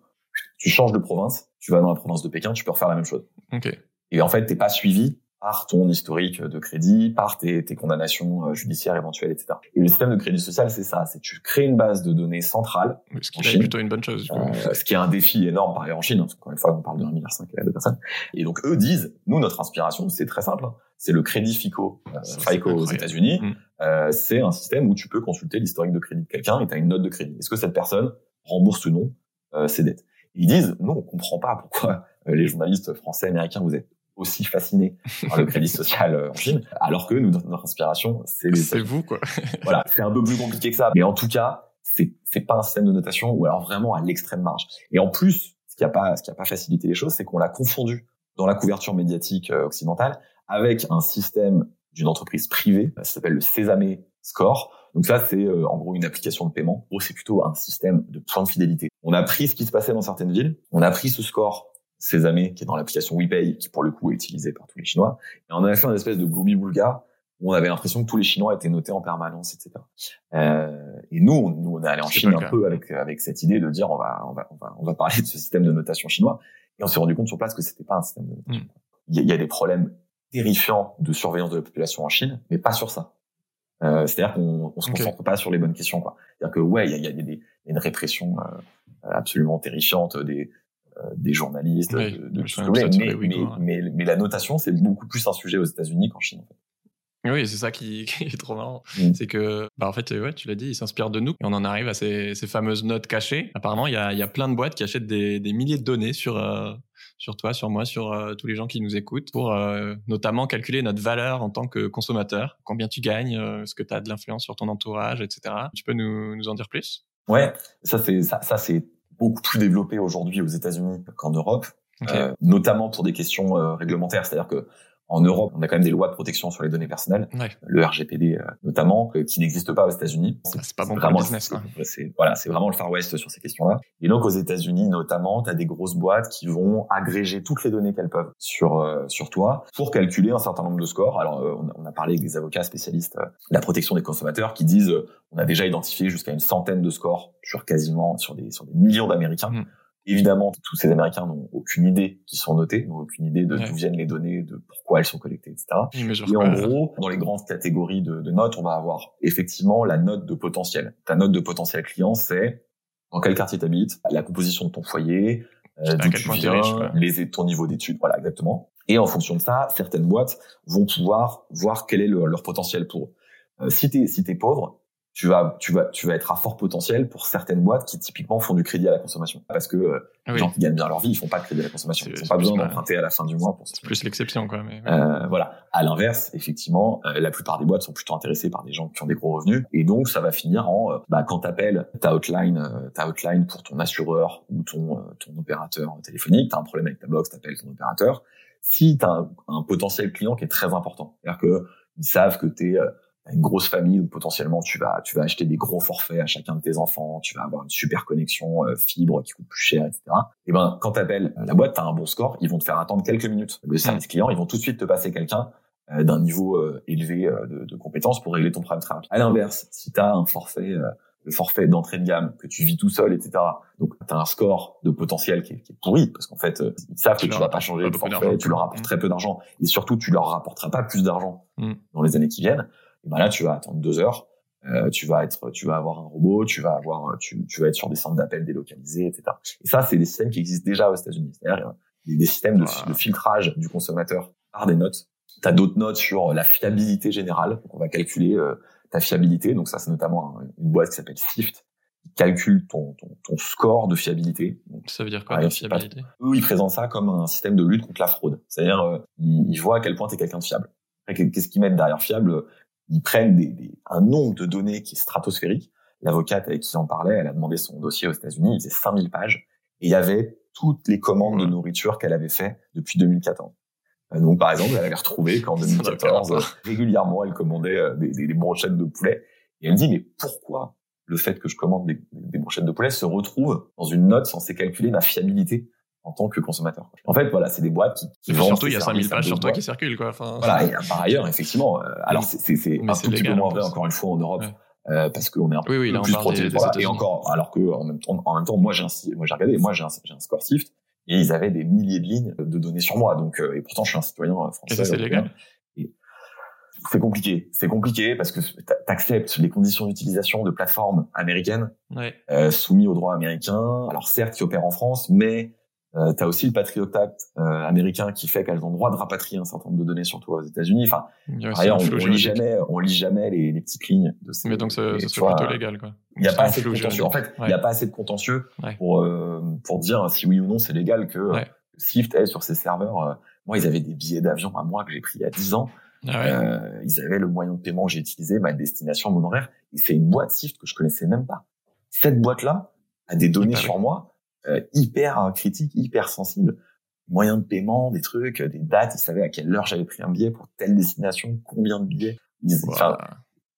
Speaker 2: tu changes de province, tu vas dans la province de Pékin, tu peux refaire la même chose.
Speaker 1: Okay.
Speaker 2: Et en fait, t'es pas suivi par ton historique de crédit, par tes, tes, condamnations euh, judiciaires éventuelles, etc. Et le système de crédit social, c'est ça, c'est tu crées une base de données centrale.
Speaker 1: Ce qui est plutôt une bonne chose.
Speaker 2: Euh, ce qui est un défi énorme par ailleurs en Chine, parce qu'encore une fois, on parle de 1,5 milliard de personnes. Et donc eux disent, nous, notre inspiration, c'est très simple, hein. c'est le crédit FICO, euh, FICO aux États-Unis. Mm. Euh, c'est un système où tu peux consulter l'historique de crédit de quelqu'un et tu as une note de crédit. Est-ce que cette personne rembourse ou non euh, ses dettes? Ils disent, non, on comprend pas pourquoi les journalistes français, américains, vous êtes aussi fasciné par le crédit social euh, en Chine, alors que nous, notre inspiration, c'est les...
Speaker 1: C'est vous, quoi.
Speaker 2: voilà, c'est un peu plus compliqué que ça. Mais en tout cas, c'est c'est pas un système de notation ou alors vraiment à l'extrême marge. Et en plus, ce qui a pas ce qui a pas facilité les choses, c'est qu'on l'a confondu dans la couverture médiatique euh, occidentale avec un système d'une entreprise privée, ça s'appelle le Sésame Score. Donc ça, c'est euh, en gros une application de paiement. En gros, c'est plutôt un système de points de fidélité. On a pris ce qui se passait dans certaines villes, on a pris ce score Sésame, qui est dans l'application WePay, qui pour le coup est utilisée par tous les Chinois. Et on avait fait une espèce de gloomy boulga où on avait l'impression que tous les Chinois étaient notés en permanence, etc. Euh, et nous, on, nous, on est allé en Chine un peu avec avec cette idée de dire on va on va on va on va parler de ce système de notation chinois. Et on s'est rendu compte sur place que c'était pas un système de notation. Mm. Il, y a, des problèmes terrifiants de surveillance de la population en Chine, mais pas sur ça. Euh, C'est-à-dire qu'on on se concentre pas sur les bonnes questions. quoi. C'est-à-dire que ouais, il y a, y, a des, a, une répression euh, absolument terrifiante des des journalistes, de, de tout ce que mais, mais, mais, la notation, c'est beaucoup plus un sujet aux États-Unis qu'en Chine. En fait.
Speaker 1: Oui, c'est ça qui, est trop marrant. Mm. C'est que, bah, en fait, ouais, tu l'as dit, ils s'inspirent de nous et on en arrive à ces, ces fameuses notes cachées. Apparemment, il y a, y a, plein de boîtes qui achètent des, des milliers de données sur, euh, sur toi, sur moi, sur euh, tous les gens qui nous écoutent pour notamment calculer notre valeur en tant que consommateur, combien tu gagnes, est-ce que tu as de l'influence sur ton entourage, etc. Tu peux nous, nous en dire plus?
Speaker 2: Ouais, ça c'est ça, ça c'est beaucoup plus développé aujourd'hui aux États-Unis qu'en Europe, euh, notamment pour des questions euh, réglementaires. C'est-à-dire que en Europe, on a quand même des lois de protection sur les données personnelles, le RGPD euh, notamment, euh, qui n'existe pas aux États-Unis.
Speaker 1: C'est pas bon vraiment, business.
Speaker 2: C'est voilà, c'est vraiment le Far West sur ces questions-là. Et donc aux États-Unis, notamment, tu as des grosses boîtes qui vont agréger toutes les données qu'elles peuvent sur euh, sur toi pour calculer un certain nombre de scores. Alors on, a parlé avec des avocats spécialistes de la protection des consommateurs qui disent on a déjà identifié jusqu'à une centaine de scores sur quasiment sur des sur des millions d'Américains. Mm. Évidemment, tous ces Américains n'ont aucune idée qui sont notés, n'ont aucune idée de d'où viennent les données, de pourquoi elles sont collectées, etc. Et en gros, dans les grandes catégories de, de, notes, on va avoir effectivement la note de potentiel. Ta note de potentiel client, c'est dans quel quartier tu habites, la composition de ton foyer, euh, d'où tu viens, les, ton niveau d'études, voilà exactement. Et en fonction de ça, certaines boîtes vont pouvoir voir quel est leur potentiel pour eux. Euh, si t'es si t'es pauvre, tu vas, tu vas, tu vas être à fort potentiel pour certaines boîtes qui typiquement font du crédit à la consommation. Parce que euh, les gens qui gagnent bien leur vie, ils font pas de crédit à la consommation. Ils n'ont pas besoin d'emprunter à la fin du mois.
Speaker 1: C'est plus l'exception, quoi. Mais...
Speaker 2: Euh, voilà. À l'inverse, effectivement, euh, la plupart des boîtes sont plutôt intéressées par des gens qui ont des gros revenus, et donc ça va finir en, euh, bah, quand t'appelles ta outline, ta outline pour ton assureur ou ton ton opérateur téléphonique, t'as un problème avec ta box, t'appelles ton opérateur. Si t'as un, un potentiel client qui est très important, c'est-à-dire que ils savent que t'es une grosse famille où potentiellement tu vas tu vas acheter des gros forfaits à chacun de tes enfants, tu vas avoir une super connexion euh, fibre qui coûte plus cher, etc. Et ben quand t'appelles la boîte, t'as un bon score, ils vont te faire attendre quelques minutes. Le service client, ils vont tout de suite te passer quelqu'un euh, d'un niveau euh, élevé de, de compétences pour régler ton problème très rapide. À l'inverse, si t'as un forfait le forfait d'entrée de gamme que tu vis tout seul, etc. Donc, tu as un score de potentiel qui est, qui est pourri parce qu'en fait, ils savent que tu vas pas changer de forfait, tu leur rapportes très peu d'argent et surtout, tu leur rapporteras pas plus d'argent mm. dans les années qui viennent et ben là tu vas attendre deux heures. Euh, tu vas être tu vas avoir un robot tu vas avoir tu, tu vas être sur des centres d'appel délocalisés etc et ça c'est des systèmes qui existent déjà aux États-Unis. C'est-à-dire des, des systèmes de, de, filtrage du consommateur par des notes. Tu as d'autres notes sur la fiabilité générale. Donc on va calculer euh, ta fiabilité. Donc ça c'est notamment une boîte qui s'appelle Sift qui calcule ton, ton, ton score de fiabilité.
Speaker 1: Ça veut dire quoi, la fiabilité?
Speaker 2: Eux, ils présentent ça comme un système de lutte contre la fraude. C'est-à-dire, euh, ils, ils, voient à quel point tu es quelqu'un de fiable. Qu'est-ce qu'ils mettent derrière fiable? Ils prennent des, des, un nombre de données qui est stratosphérique. L'avocate avec qui j'en parlait, elle a demandé son dossier aux États-Unis, il faisait 5000 pages, et il y avait toutes les commandes de nourriture qu'elle avait fait depuis 2014. Euh, donc, par exemple, elle avait retrouvé qu'en 2014, régulièrement, elle commandait euh, des, des, brochettes de poulet. Et elle dit, mais pourquoi le fait que je commande des, des brochettes de poulet se retrouve dans une note censée calculer ma fiabilité? En tant que consommateur. En fait, voilà, c'est des boîtes qui, qui
Speaker 1: vendent surtout il y a 5000 pages sur toi qui circulent quoi. Enfin...
Speaker 2: Voilà, et par ailleurs, effectivement, euh, alors c'est c'est un tout petit peu moins vrai encore une fois en Europe. Euh, parce qu'on est un peu
Speaker 1: oui, oui,
Speaker 2: plus protégé. Et encore, alors que en même temps, en même temps, moi j'ai un, moi j'ai regardé, moi j'ai un, j'ai un score Sift et ils avaient des milliers de lignes de données sur moi. Donc, euh, et pourtant je suis un citoyen français.
Speaker 1: Et c'est légal.
Speaker 2: C'est compliqué, c'est compliqué parce que t'acceptes les conditions d'utilisation de plateformes américaines
Speaker 1: ouais.
Speaker 2: euh, soumises au droit américain. Alors certes, qui opèrent en France, mais euh, tu as aussi le Patriot Act euh, américain qui fait qu'elles ont le droit de rapatrier un certain nombre de données, surtout aux États-Unis. Enfin, on, on lit jamais, on lit jamais les, les petites lignes de
Speaker 1: ces. Mais donc, c'est plutôt légal, quoi.
Speaker 2: Il n'y a pas assez de contentieux. En fait, il n'y a pas assez de contentieux pour euh, pour dire si oui ou non c'est légal que ouais. Swift est sur ses serveurs. Euh, moi, ils avaient des billets d'avion à moi que j'ai pris il y a 10 ans. Ah euh, ils avaient le moyen de paiement que j'ai utilisé, ma destination, mon horaire. Et c'est une boîte Swift que je connaissais même pas. Cette boîte-là a des données sur moi euh, hyper euh, critique, hyper sensible. Moyens de paiement, des trucs, des dates, ils savaient à quelle heure j'avais pris un billet pour telle destination, combien de billets.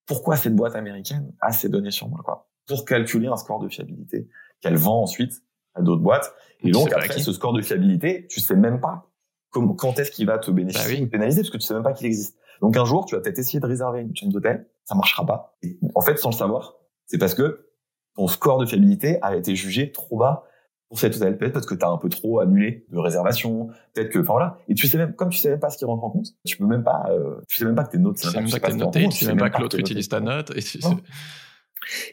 Speaker 2: pourquoi cette boîte américaine a ces données sur moi, quoi? Pour calculer un score de fiabilité qu'elle vend ensuite à d'autres boîtes. Et donc après, ce score de fiabilité, tu sais même pas comment, quand est-ce qu'il va te bénéficier bah ou pénaliser parce que tu sais même pas qu'il existe. Donc un jour, tu vas peut-être essayer de réserver une chambre d'hôtel, ça marchera pas. Et en fait, sans le savoir, c'est parce que ton score de fiabilité a été jugé trop bas pour cet hôtel, peut-être parce que tu as un peu trop annulé de réservation, peut-être que, enfin voilà, et tu sais même, comme tu sais même pas ce qui rentre en compte, tu peux même pas, euh, tu sais même pas que tes notes,
Speaker 1: tu sais même pas que t'es noté, tu sais même pas que l'autre utilise ta note, et,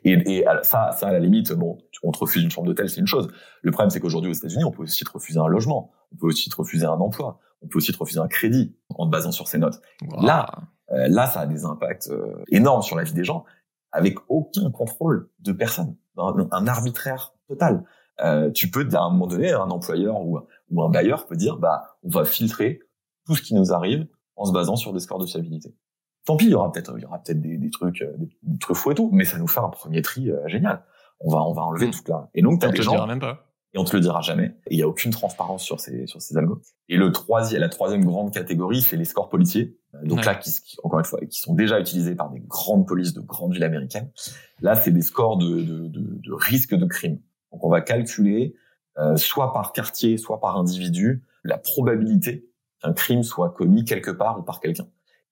Speaker 2: et, et ça, ça à la limite, bon, on te refuse une chambre d'hôtel, c'est une chose. Le problème, c'est qu'aujourd'hui aux États-Unis, on peut aussi te refuser un logement, on peut aussi te refuser un emploi, on peut aussi te refuser un crédit en te basant sur ces notes. Là, euh, là, ça a des impacts euh, énormes sur la vie des gens, avec aucun contrôle de personne, un, un arbitraire total. Euh, tu peux à un moment donné un employeur ou, ou un bailleur peut dire bah on va filtrer tout ce qui nous arrive en se basant sur des scores de fiabilité. Tant pis, il y aura peut-être il y aura peut-être des, des, trucs euh, des, trucs fous et tout, mais ça nous fait un premier tri euh, génial. On va on va enlever mmh. tout là. Et donc
Speaker 1: t'as des gens même pas.
Speaker 2: Et on te le dira jamais. Et il y a aucune transparence sur ces sur ces algos. Et le troisième la troisième grande catégorie c'est les scores policiers. Donc là qui, encore une fois qui sont déjà utilisés par des grandes polices de grandes villes américaines. Là c'est des scores de de, de, de risque de crime. Donc on va calculer euh, soit par quartier, soit par individu, la probabilité qu'un crime soit commis quelque part ou par quelqu'un.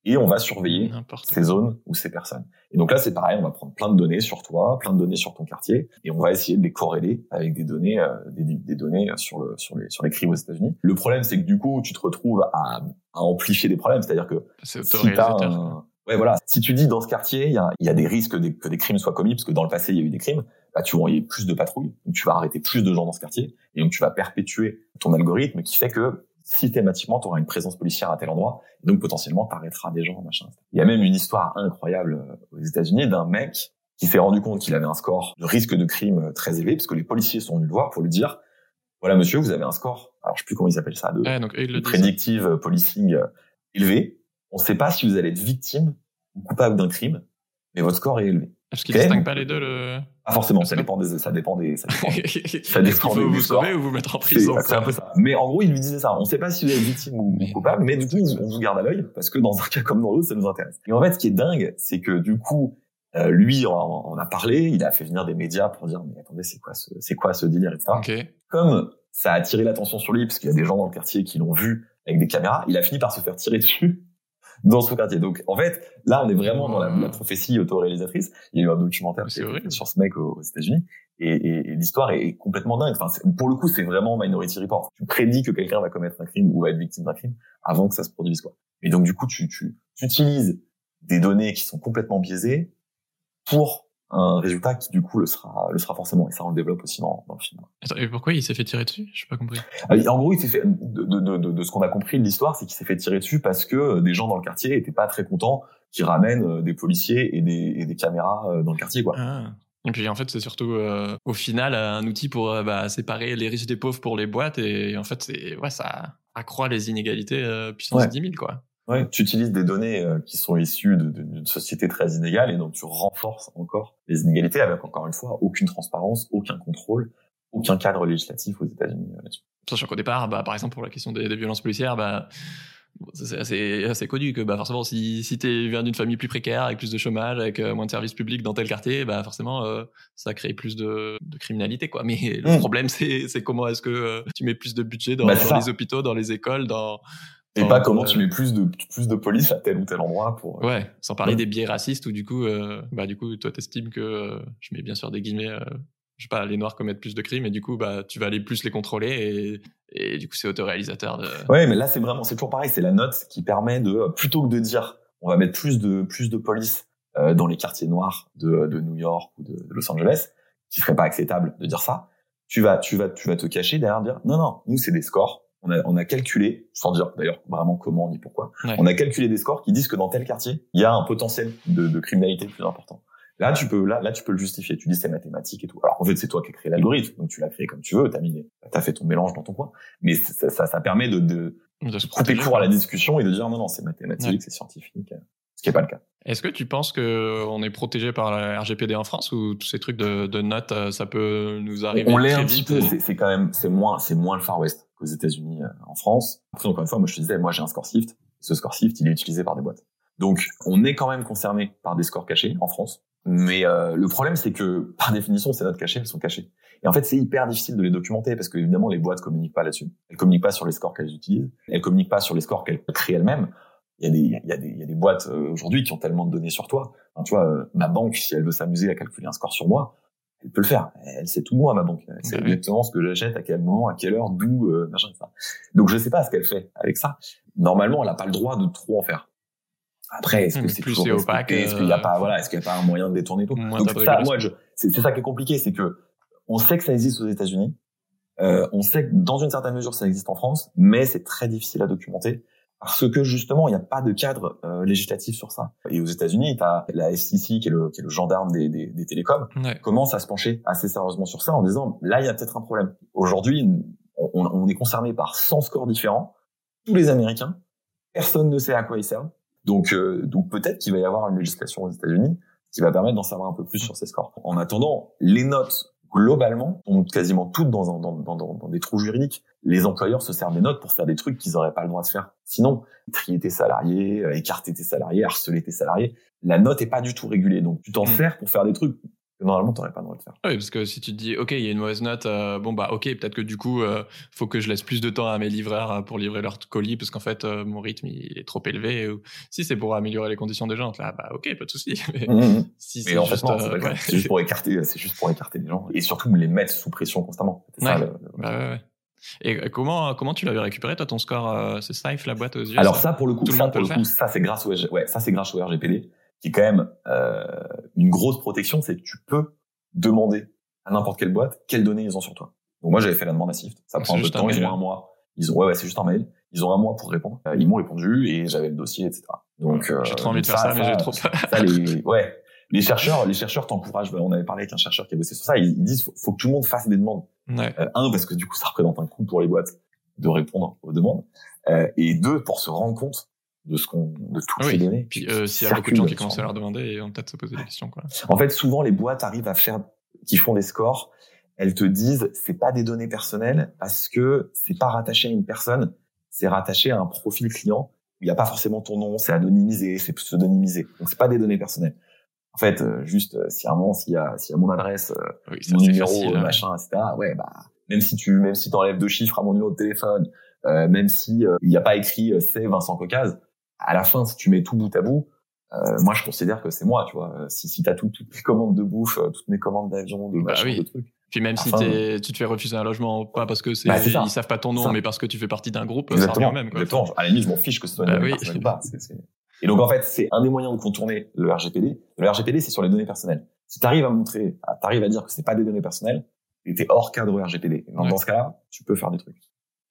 Speaker 2: Et on va surveiller ces zones ou ces personnes. Et donc là, c'est pareil, on va prendre plein de données sur toi, plein de données sur ton quartier, et on va essayer de les corréler avec des données, euh, des, des, données sur le sur les sur les crimes aux États-Unis. Le problème, c'est que du coup, tu te retrouves à, à amplifier des problèmes, c'est-à-dire que
Speaker 1: si t'as un,
Speaker 2: ouais voilà, si tu dis dans ce quartier, il y a, y a des risques que des crimes soient commis, parce que dans le passé, il y a eu des crimes, bah, tu vas envoyer plus de patrouilles, donc tu vas arrêter plus de gens dans ce quartier, et donc tu vas perpétuer ton algorithme qui fait que systématiquement, tu auras une présence policière à tel endroit, et donc potentiellement, tu arrêteras des gens, machin. Il y a même une histoire incroyable euh, aux États-Unis d'un mec qui s'est rendu compte qu'il avait un score de risque de crime euh, très élevé, parce que les policiers sont venus le voir pour lui dire, voilà monsieur, vous avez un score, alors je sais plus comment ils appellent ça, de,
Speaker 1: ouais,
Speaker 2: predictive policing euh, élevé. On ne sait pas si vous allez être victime ou coupable d'un crime, mais votre score est élevé.
Speaker 1: Est-ce qu'ils distinguent pas les deux le
Speaker 2: Ah forcément, ça dépend des, ça dépend des, ça dépend,
Speaker 1: ça dépend des, vous sauver ou vous mettre en prison.
Speaker 2: C'est un peu ça. Mais en gros, il lui disait ça. On sait pas si vous êtes victime ou coupable, mais du coup, on vous garde à l'œil parce que dans un cas comme dans l'autre, ça nous intéresse. Et en fait, ce qui est dingue, c'est que du coup, euh, lui, on, a parlé, il a fait venir des médias pour dire mais attendez, c'est quoi ce, c'est quoi ce délire, etc.
Speaker 1: Okay.
Speaker 2: Comme ça a attiré l'attention sur lui parce qu'il y a des gens dans le quartier qui l'ont vu avec des caméras, il a fini par se faire tirer dessus dans son quartier. Donc, en fait, là, on est vraiment dans la, la prophétie autoréalisatrice. Il y a eu un documentaire sur ce mec aux, États-Unis. Et, et, et l'histoire est complètement dingue. Enfin, pour le coup, c'est vraiment Minority Report. Tu prédis que quelqu'un va commettre un crime ou va être victime d'un crime avant que ça se produise, quoi. Et donc, du coup, tu, tu, tu utilises des données qui sont complètement biaisées pour un résultat qui du coup le sera le sera forcément et ça on le développe aussi dans, dans le film.
Speaker 1: Attends, et pourquoi il s'est fait tirer dessus? J'ai pas compris.
Speaker 2: Ah, en gros, il s'est fait de, de, de, de ce qu'on a compris de l'histoire, c'est qu'il s'est fait tirer dessus parce que euh, des gens dans le quartier étaient pas très contents qu'ils ramènent euh, des policiers et des, et des caméras euh, dans le quartier quoi.
Speaker 1: Ah. Et puis en fait, c'est surtout euh, au final un outil pour bah, séparer les riches des pauvres pour les boîtes et en fait, c'est ouais, ça accroît les inégalités euh, puissance ouais. 10 000 quoi.
Speaker 2: Ouais, tu utilises des données euh, qui sont issues d'une société très inégale et donc tu renforces encore les inégalités avec encore une fois aucune transparence, aucun contrôle, aucun cadre législatif aux États-Unis euh, là-dessus.
Speaker 1: Sachant qu'au départ, bah, par exemple pour la question des, des violences policières, bah, c'est assez, assez connu que bah, forcément si, si tu viens d'une famille plus précaire avec plus de chômage avec euh, moins de services publics dans tel quartier bah forcément euh, ça crée plus de, de, criminalité quoi mais le mmh. problème c'est comment est-ce que euh, tu mets plus de budget dans, bah, dans les hôpitaux dans les écoles dans
Speaker 2: et pas comment tu mets plus de plus de police à tel ou tel endroit pour.
Speaker 1: Euh, ouais, sans parler ouais. des biais racistes où du coup, euh, bah du coup, toi t'estimes que euh, je mets bien sûr des guillemets, euh, je sais pas, les noirs commettent plus de crimes et du coup, bah tu vas aller plus les contrôler et, et du coup c'est autoréalisateur de.
Speaker 2: Ouais, mais là c'est vraiment, c'est toujours pareil, c'est la note qui permet de plutôt que de dire on va mettre plus de plus de police euh, dans les quartiers noirs de, de New York ou de, de Los Angeles, qui serait pas acceptable de dire ça. Tu vas tu vas tu vas te cacher derrière dire non non, nous c'est des scores on a, on a calculé, sans dire d'ailleurs vraiment comment ni pourquoi,
Speaker 1: ouais.
Speaker 2: on a calculé des scores qui disent que dans tel quartier, il y a un potentiel de, de criminalité plus important. Là, tu peux, là, là, tu peux le justifier. Tu dis c'est mathématique et tout. Alors en fait, c'est toi qui as créé l'algorithme, donc tu l'as créé comme tu veux. T'as mis, t'as fait ton mélange dans ton coin. Mais ça, ça, ça permet de, de,
Speaker 1: de
Speaker 2: couper court à la discussion et de dire non, non, c'est mathématique, ouais. c'est scientifique. Ce qui est pas le cas.
Speaker 1: Est-ce que tu penses que on est protégé par la RGPD en France ou tous ces trucs de, de notes, euh, ça peut nous arriver
Speaker 2: On l'est un petit peu. C'est quand même, c'est moins, c'est moins le Far West qu'aux États-Unis, euh, en France. Après, encore une fois, moi je te disais, moi j'ai un score SIFT. Ce score SIFT, il est utilisé par des boîtes. Donc, on est quand même concerné par des scores cachés en France. Mais euh, le problème, c'est que par définition, ces notes cachées, elles sont cachées. Et en fait, c'est hyper difficile de les documenter parce que évidemment, les boîtes communiquent pas là-dessus. Elles communiquent pas sur les scores qu'elles utilisent. Elles communiquent pas sur les scores qu'elles créent elles-mêmes. Il y a des, il y a des, il y a des boîtes euh, aujourd'hui qui ont tellement de données sur toi. Enfin, tu vois, euh, ma banque, si elle veut s'amuser à calculer un score sur moi, elle peut le faire. Elle sait tout de moi, ma banque. Elle sait exactement ce que j'achète, à quel moment, à quelle heure, d'où, euh, machin, ça. Donc, je sais pas ce qu'elle fait avec ça. Normalement, elle n'a pas le droit de trop en faire. Après, est-ce que c'est
Speaker 1: plus
Speaker 2: toujours
Speaker 1: opaque
Speaker 2: Est-ce qu'il n'y a pas, voilà, est-ce qu'il n'y a pas un moyen de détourner tout? Donc ça, moi, c'est, c'est ça qui est compliqué, c'est que on sait que ça existe aux États-Unis. Euh, on sait que dans une certaine mesure, ça existe en France, mais c'est très difficile à documenter parce que justement, il n'y a pas de cadre euh, législatif sur ça. Et aux États-Unis, as la FCC, qui est le, qui est le gendarme des, des, des télécoms,
Speaker 1: ouais.
Speaker 2: commence à se pencher assez sérieusement sur ça en disant, là, il y a peut-être un problème. Aujourd'hui, on, on, est concerné par 100 scores différents, tous les Américains, personne ne sait à quoi ils servent. Donc, euh, donc peut-être qu'il va y avoir une législation aux États-Unis qui va permettre d'en savoir un peu plus sur ces scores. En attendant, les notes globalement tombent quasiment toutes dans, dans, dans, dans, des trous juridiques. Les employeurs se servent des notes pour faire des trucs qu'ils n'auraient pas le droit de faire. Sinon, trier tes salariés, euh, écarter tes salariés, harceler tes salariés, la note est pas du tout régulée. Donc tu t'en sers pour faire des trucs que normalement t'aurais pas le droit de faire.
Speaker 1: Oui, parce que si tu te dis ok, il y a une mauvaise note, euh, bon bah ok, peut-être que du coup, euh, faut que je laisse plus de temps à mes livreurs euh, pour livrer leurs colis parce qu'en fait euh, mon rythme il est trop élevé. Ou si c'est pour améliorer les conditions des gens, là bah ok, pas de souci. Mais,
Speaker 2: mmh.
Speaker 1: si
Speaker 2: Mais en juste, fait, c'est ouais. juste pour écarter, c'est juste pour écarter les gens et surtout les mettre sous pression constamment.
Speaker 1: Ouais. Ça, le, le... Bah, ouais. Et comment comment tu l'avais récupéré toi ton score C'est Safe la boîte aux yeux
Speaker 2: Alors ça, ça pour le coup, ça pour le coup, ça c'est grâce au ouais, ça c'est grâce au RGPD qui est quand même euh, une grosse protection, c'est que tu peux demander à n'importe quelle boîte quelles données ils ont sur toi. Donc moi j'avais fait la demande à Sift, ça prend un peu de temps, ils ont un mois. Ils ont ouais, ouais c'est juste un mail. Ils ont un mois pour répondre. Euh, ils m'ont répondu et j'avais le dossier, etc. Donc
Speaker 1: euh, j'ai trop envie de faire ça, ça mais j'ai trop
Speaker 2: peur. ça les ouais les chercheurs les chercheurs t'encouragent. On avait parlé avec un chercheur qui a bossé sur ça. Ils, ils disent faut, faut que tout le monde fasse des demandes.
Speaker 1: Ouais.
Speaker 2: Euh, un parce que du coup ça représente un coût pour les boîtes de répondre aux demandes. Euh, et deux pour se rendre compte de ce qu'on de toutes
Speaker 1: oui.
Speaker 2: ces données.
Speaker 1: Puis euh, s'il y a beaucoup de gens qui commencent à leur demander et on peut-être se poser des questions quoi.
Speaker 2: En fait, souvent les boîtes arrivent à faire qui font des scores, elles te disent c'est pas des données personnelles parce que c'est pas rattaché à une personne, c'est rattaché à un profil client. Il n'y a pas forcément ton nom, c'est anonymisé, c'est pseudonymisé. Donc c'est pas des données personnelles. En fait, euh, juste euh, si à un moment s'il y a s'il y a mon adresse, euh, mon numéro, hein. machin, etc. Ouais, bah même si tu même si t'enlèves deux chiffres à mon numéro de téléphone, même si il n'y a pas écrit c'est Vincent Cocaz, à la fin si tu mets tout bout à bout, moi je considère que c'est moi, tu vois. Si si t'as tout, toutes les commandes de bouffe, toutes mes commandes d'avion, de bah machin, de trucs
Speaker 1: puis même si tu te fais refuser un logement, pas parce que c'est bah, ils savent pas ton nom, mais parce que tu fais partie d'un groupe, exactement, ça même. Quoi.
Speaker 2: Exactement. À la limite, je m'en fiche que ce soit bah, oui. ou pas. Et donc en fait, c'est un des moyens de contourner le RGPD. Le RGPD, c'est sur les données personnelles. Si tu arrives à montrer, tu arrives à dire que c'est pas des données personnelles, tu es hors cadre RGPD. dans ce cas-là, tu peux faire des trucs.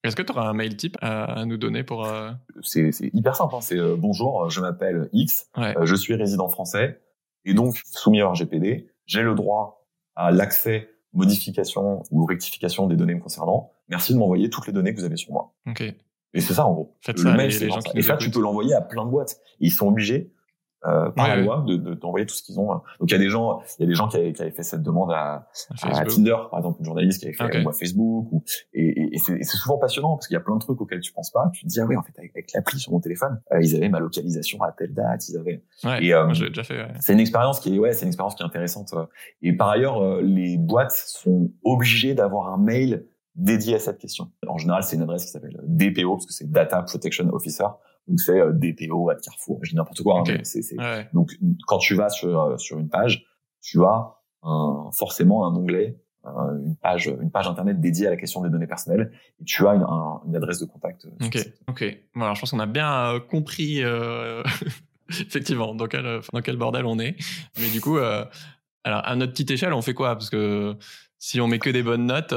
Speaker 1: Est-ce que tu auras un mail type à, nous donner pour euh...
Speaker 2: C'est hyper simple. Hein. C'est euh, bonjour, je m'appelle X, euh, je suis résident français et donc soumis au RGPD, j'ai le droit à l'accès modification ou rectification des données me concernant. Merci de m'envoyer toutes les données que vous avez sur moi.
Speaker 1: Ok.
Speaker 2: Et c'est ça en gros.
Speaker 1: Faites le ça, mail,
Speaker 2: et ça, tu peux l'envoyer à plein de boîtes. ils sont obligés euh, par la loi de, de d'envoyer tout ce qu'ils ont. Donc il y a des gens, il y a des gens qui avaient, qui avaient fait cette demande à, à, Tinder, par exemple, une journaliste qui avait fait okay. à Facebook. Ou, et, et, c'est, souvent passionnant parce qu'il y a plein de trucs auxquels tu penses pas. Tu te dis ah oui en fait avec, l'appli sur mon téléphone, euh, ils avaient ma localisation à telle date, ils avaient.
Speaker 1: Ouais, et euh, déjà fait.
Speaker 2: C'est une expérience qui est ouais, c'est une expérience qui est intéressante. Et par ailleurs, euh, les boîtes sont obligées d'avoir un mail dédié à cette question. En général, c'est une adresse qui s'appelle DPO parce que c'est Data Protection Officer. Donc c'est euh, DPO à Carrefour, je dis n'importe quoi. Hein, Donc quand tu vas sur euh, sur une page, tu as un, forcément un onglet, euh, une page une page internet dédiée à la question des données personnelles et tu as une, une adresse de contact.
Speaker 1: Ok, ok. Bon, alors je pense qu'on a bien compris effectivement dans quel dans quel bordel on est. Mais du coup, alors à notre petite échelle, on fait quoi? Parce que si on met que des bonnes notes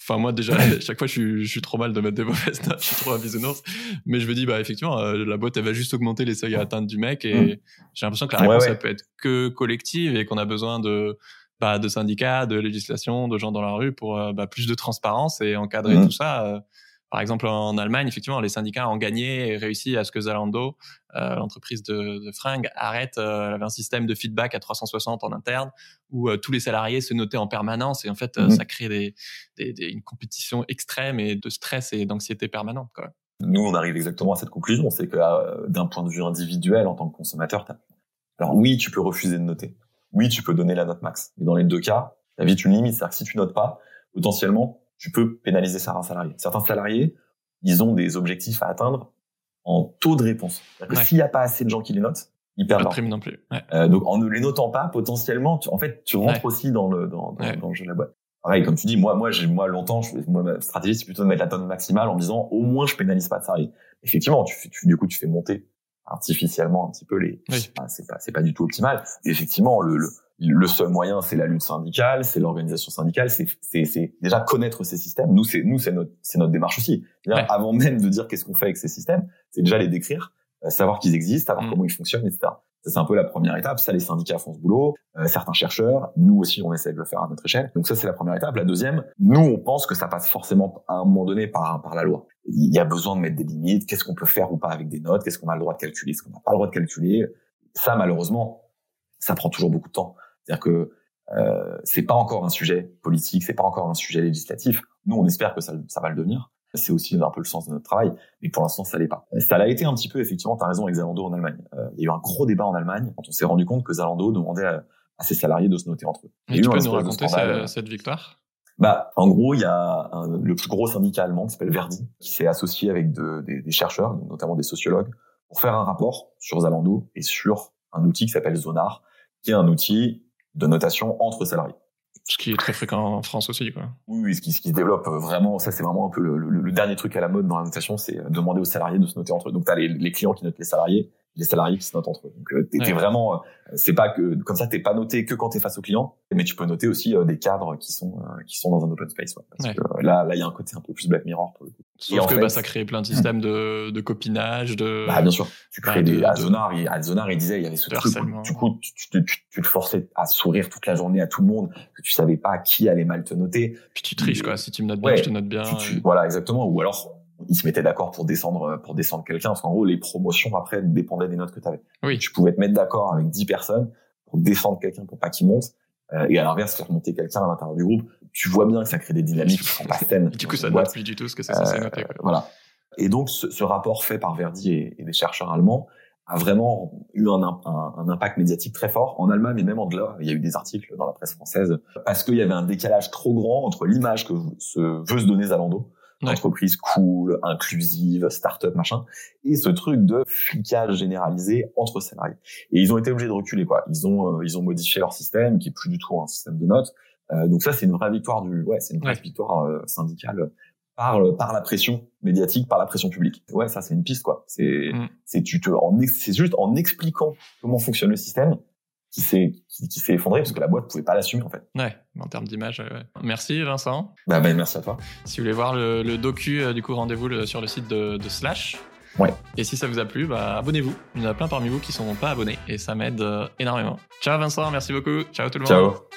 Speaker 1: Enfin, moi, déjà, chaque fois, je suis, je suis trop mal de mettre des mauvaises notes. Je suis trop un bisounours. Mais je me dis, bah, effectivement, euh, la boîte, elle va juste augmenter les seuils à atteindre du mec. Et mm. j'ai l'impression que la réponse, ça peut être que collective et qu'on a besoin de, bah, de syndicats, de législation, de gens dans la rue pour euh, bah, plus de transparence et encadrer mm. tout ça. Euh, par exemple, en Allemagne, effectivement, les syndicats ont gagné et réussi à ce que Zalando, euh, l'entreprise de, de, fringues, arrête. Euh, un système de feedback à 360 en interne où euh, tous les salariés se notaient en permanence et en fait, euh, mhm. ça crée des, des, des, une compétition extrême et de stress et d'anxiété permanente. Quoi.
Speaker 2: Nous, on arrive exactement à cette conclusion, c'est que d'un point de vue individuel, en tant que consommateur, alors oui, tu peux refuser de noter. Oui, tu peux donner la note max. Mais dans les deux cas, la vie, tu une limite. C'est-à-dire que si tu notes pas, potentiellement, tu peux pénaliser certains salariés. Certains salariés, ils ont des objectifs à atteindre en taux de réponse. Ouais. S'il n'y a pas assez de gens qui les notent, ils perdent.
Speaker 1: Pas de prime non plus. Ouais.
Speaker 2: Euh, donc en ne les notant pas, potentiellement, tu, en fait, tu rentres aussi dans le dans, dans, dans, le jeu de la boîte. Pareil, comme tu dis, moi, moi, j'ai moi longtemps, je, moi, ma stratégie c'est plutôt de mettre la tonne maximale en disant au moins je pénalise pas de salariés. Effectivement, tu, tu du coup tu fais monter artificiellement un petit peu les. Oui. c'est pas c'est pas du tout optimal. Et effectivement, le, le le seul moyen, c'est la lutte syndicale, c'est l'organisation syndicale, c'est, déjà connaître ces systèmes. Nous, c'est nous, c'est notre, notre démarche aussi. Avant même de dire qu'est-ce qu'on fait avec ces systèmes, c'est déjà les décrire, euh, savoir qu'ils existent, savoir mm. comment ils fonctionnent, etc. Ça, c'est un peu la première étape. Ça, les syndicats font ce boulot. Euh, certains chercheurs, nous aussi, on essaie de le faire à notre échelle. Donc ça, c'est la première étape. La deuxième, nous, on pense que ça passe forcément à un moment donné par, par la loi. Il y a besoin de mettre des limites. Qu'est-ce qu'on peut faire ou pas avec des notes? Qu'est-ce qu'on a le droit de calculer? Ce qu'on n'a pas le droit de calculer? Ça, malheureusement, ça prend toujours beaucoup de temps. C'est-à-dire que euh, c'est pas encore un sujet politique, c'est pas encore un sujet législatif. Nous, on espère que ça, ça va le devenir. C'est aussi un peu le sens de notre travail, mais pour l'instant, ça l'est pas. Ça l'a été un petit peu, effectivement, tu as raison, avec Zalando en Allemagne. Euh, il y a eu un gros débat en Allemagne quand on s'est rendu compte que Zalando demandait à, ses salariés de se noter entre eux.
Speaker 1: Et tu peux nous raconter cette victoire?
Speaker 2: Bah, en gros, il y a un, le plus gros syndicat allemand qui s'appelle Verdi, qui s'est associé avec de, des, des, chercheurs, notamment des sociologues, pour faire un rapport sur Zalando et sur un outil qui s'appelle Zonar, qui est un outil de notation entre salariés.
Speaker 1: Ce qui est très fréquent en France aussi, quoi.
Speaker 2: Oui, ce qui, ce qui se développe vraiment, ça c'est vraiment un peu le, le, dernier truc à la mode dans la notation, c'est demander aux salariés de se noter entre eux. Donc tu as les, les clients qui notent les salariés, les salariés qui se notent entre eux. Donc euh, t'es vraiment, euh, c'est pas que comme ça t'es pas noté que quand t'es face aux clients, mais tu peux noter aussi euh, des cadres qui sont qui sont dans un open space. Ouais, parce que là là il y a un côté un peu plus Black Mirror pour le coup.
Speaker 1: Sauf que bah, ça crée plein de systèmes de, de copinage, de.
Speaker 2: Bah bien sûr. Tu crées des. De, Zonar, il, il disait il y avait ce truc. du coup tu, tu, tu, tu, te forçais à sourire toute la journée à tout le monde, que tu savais pas qui allait mal te noter.
Speaker 1: Puis tu triches quoi. Si tu me notes bien, je te note bien.
Speaker 2: Voilà exactement. Ou alors ils se mettaient d'accord pour descendre pour descendre quelqu'un parce qu'en gros les promotions après dépendaient des notes que tu avais.
Speaker 1: Oui.
Speaker 2: Tu pouvais te mettre d'accord avec 10 personnes pour descendre quelqu'un pour pas qu'il monte Euh, et à l'inverse, faire monter quelqu'un à l'intérieur du groupe, tu vois bien que ça crée des dynamiques qui sont pas saines.
Speaker 1: du coup, ça ne note plus du tout ce que c'est censé noter.
Speaker 2: Voilà. Et donc, ce, ce, rapport fait par Verdi et, et, des chercheurs allemands a vraiment eu un, un, un, impact médiatique très fort en Allemagne et même en delà. Il y a eu des articles dans la presse française parce qu'il y avait un décalage trop grand entre l'image que se veut se donner Zalando, entreprise cool, inclusive, start-up, machin, et ce truc de flicage généralisé entre salariés. Et ils ont été obligés de reculer, quoi. Ils ont, euh, ils ont modifié leur système, qui est plus du tout un système de notes. Euh, donc ça, c'est une vraie victoire du, ouais, c'est une vraie victoire euh, syndicale par par la pression médiatique, par la pression publique. Ouais, ça c'est une piste quoi. C'est mm. c'est tu te en c'est juste en expliquant comment fonctionne le système qui s'est qui, s'est effondré parce que la boîte pouvait pas l'assumer en fait.
Speaker 1: Ouais, en termes d'image. Merci Vincent.
Speaker 2: Bah, bah, merci à toi.
Speaker 1: Si vous voulez voir le, le docu, euh, du coup rendez-vous sur le site de, de Slash.
Speaker 2: Ouais.
Speaker 1: Et si ça vous a plu, bah abonnez-vous. Il y en a plein parmi vous qui sont pas abonnés et ça m'aide euh, énormément. Ciao Vincent, merci beaucoup. Ciao tout le monde.
Speaker 2: Ciao.